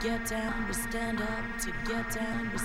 get down. We stand up to get down. We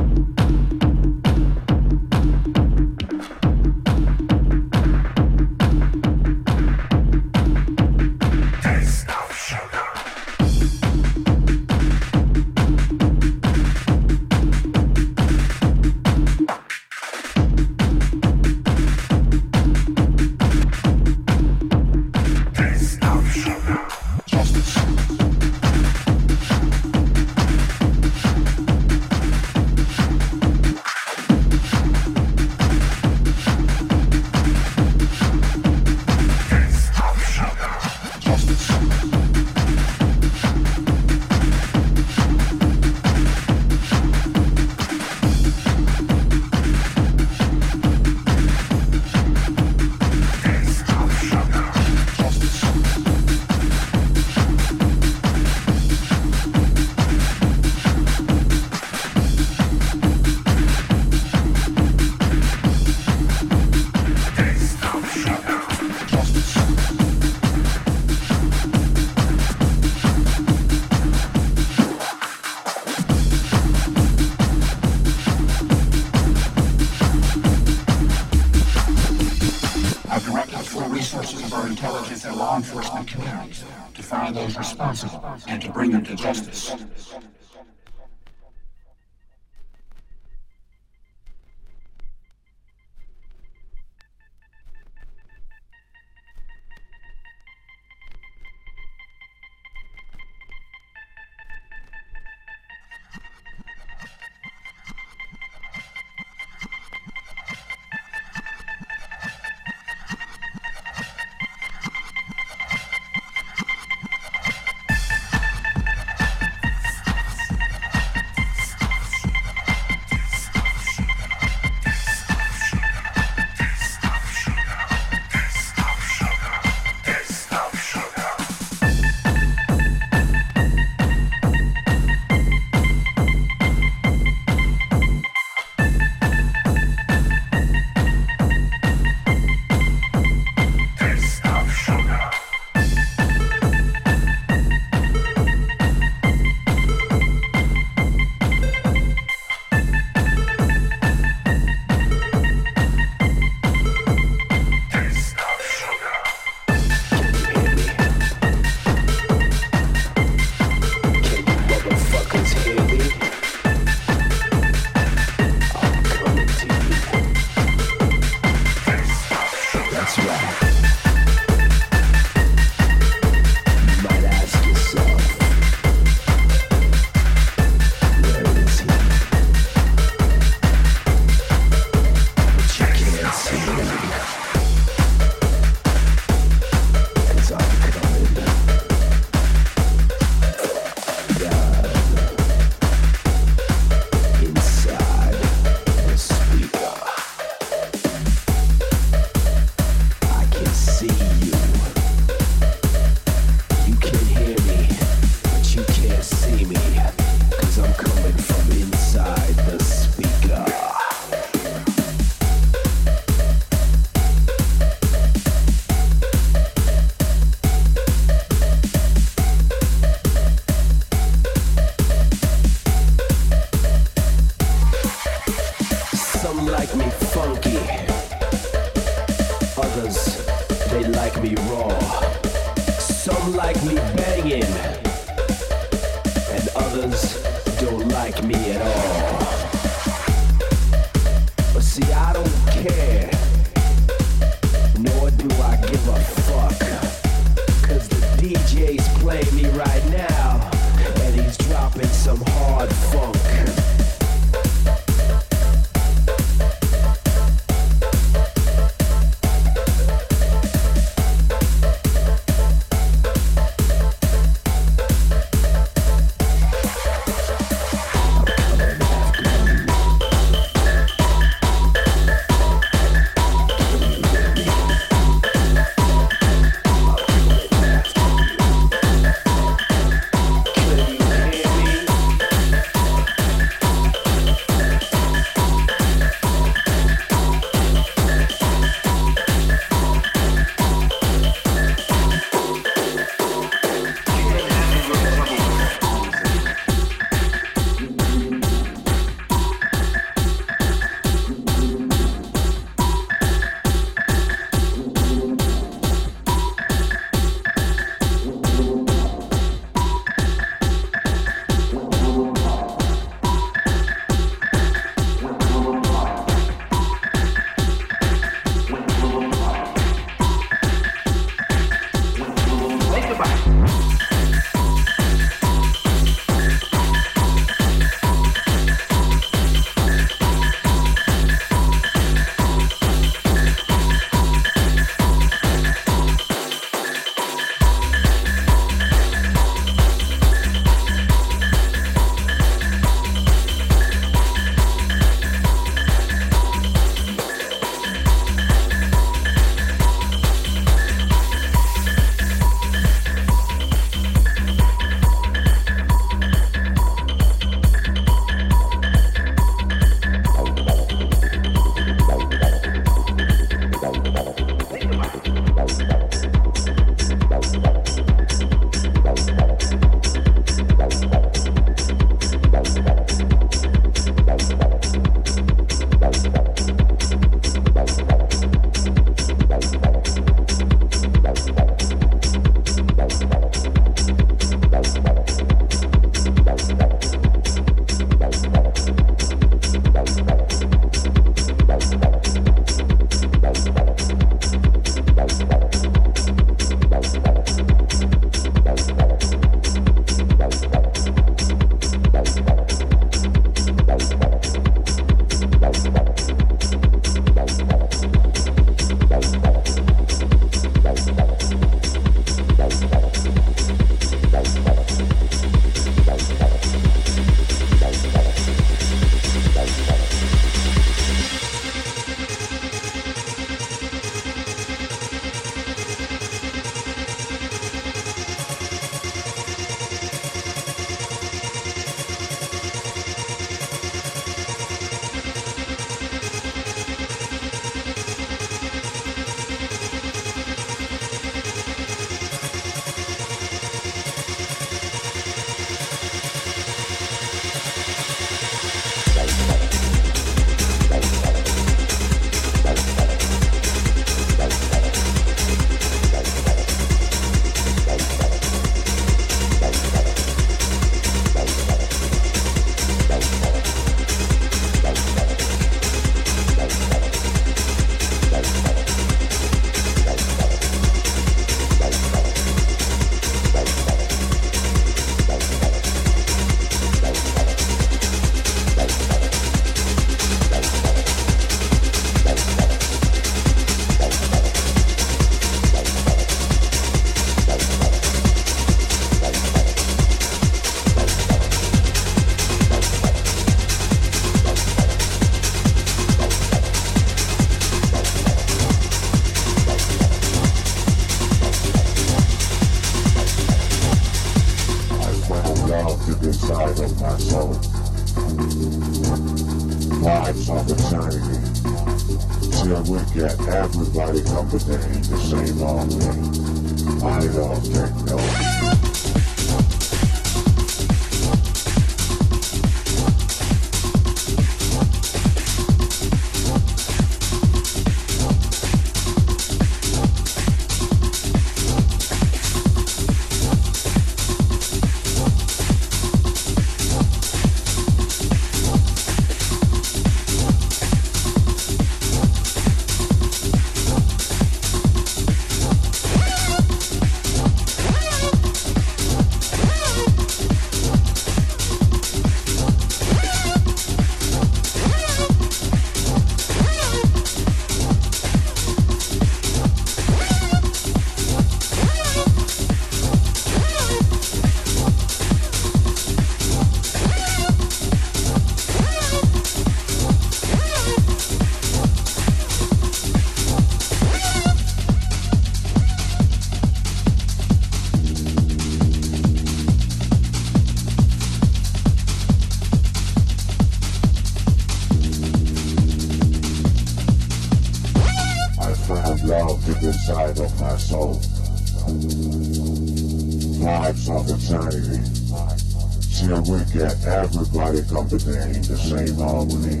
we get everybody comforting the same harmony.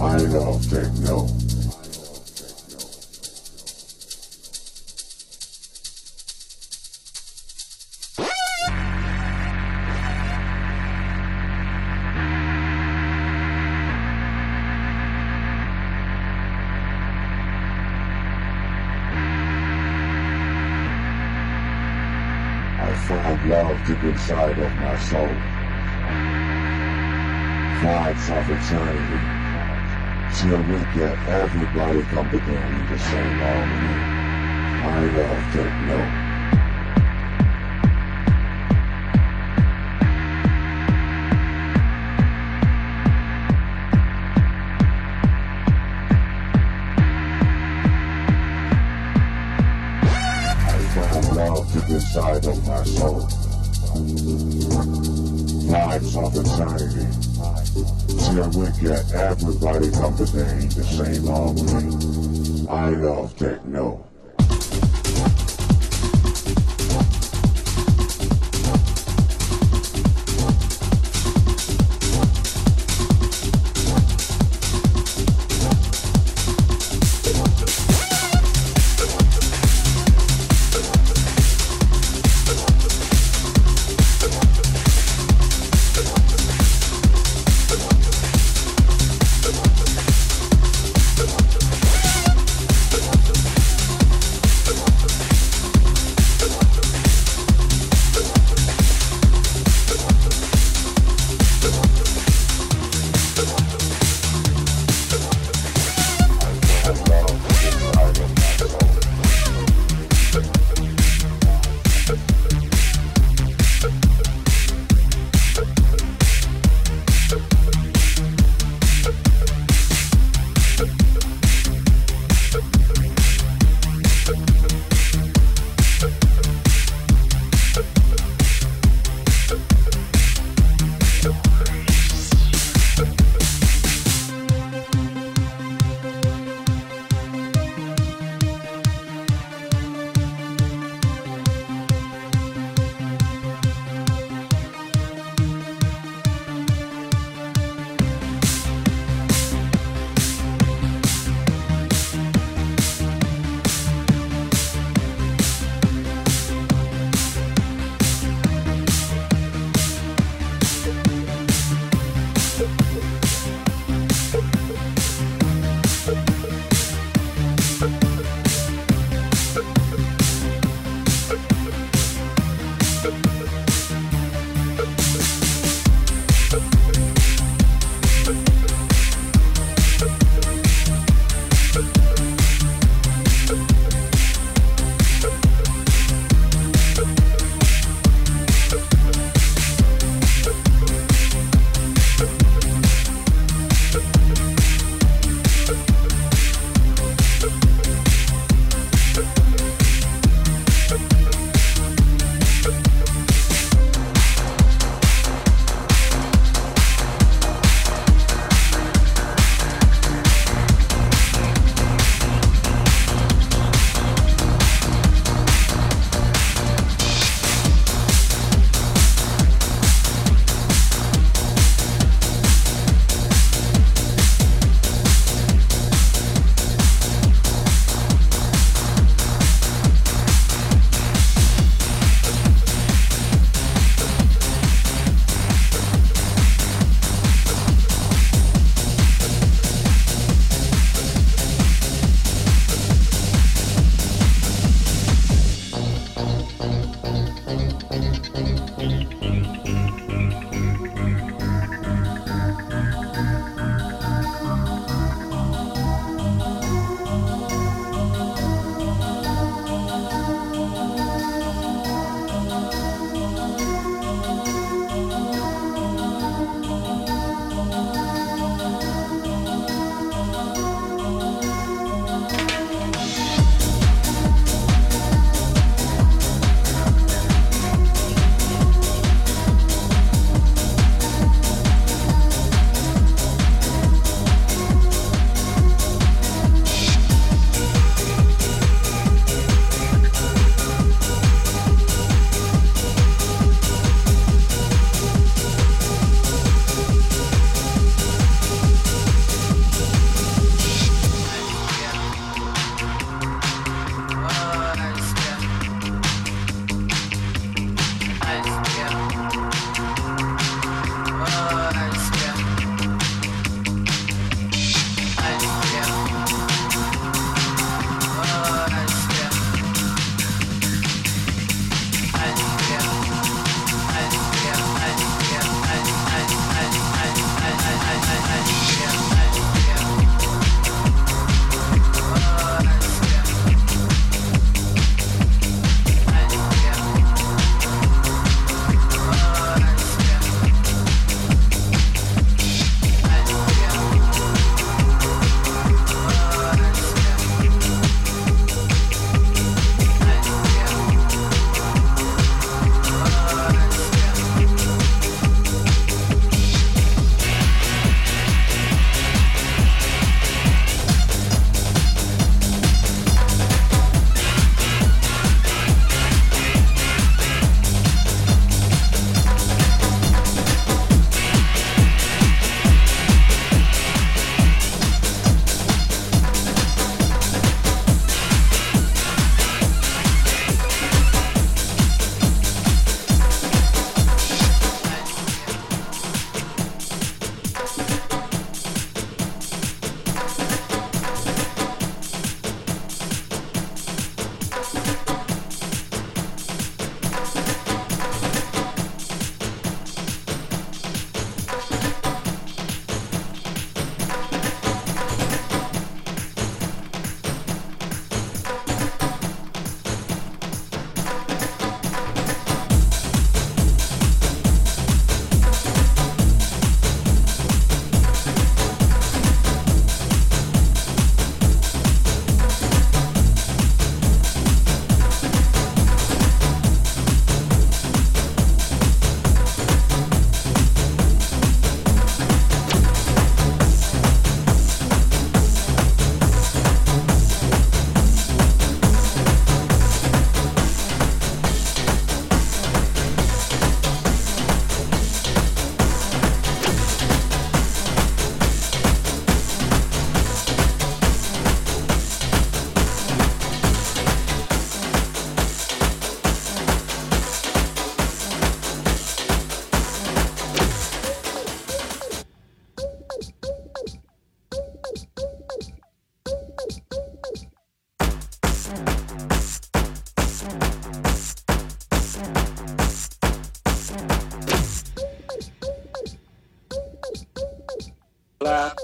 I love techno. I love techno. I found love deep inside of my soul. Vibes of eternity. Till we get everybody comforting the same harmony. I love techno. Love deep inside of my soul. Vibes of eternity. Till we get everybody comforting the same harmony. I love techno.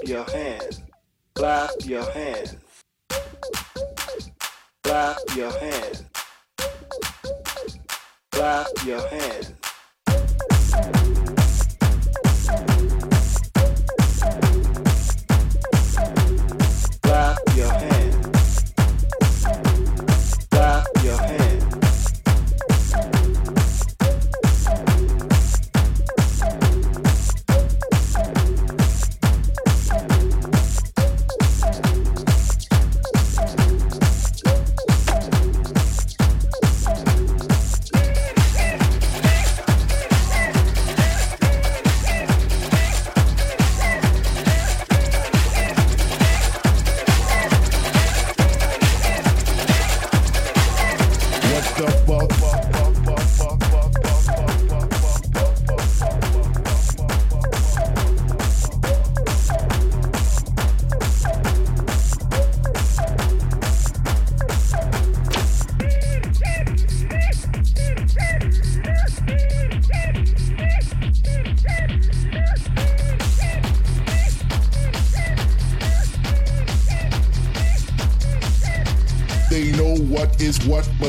Your hands.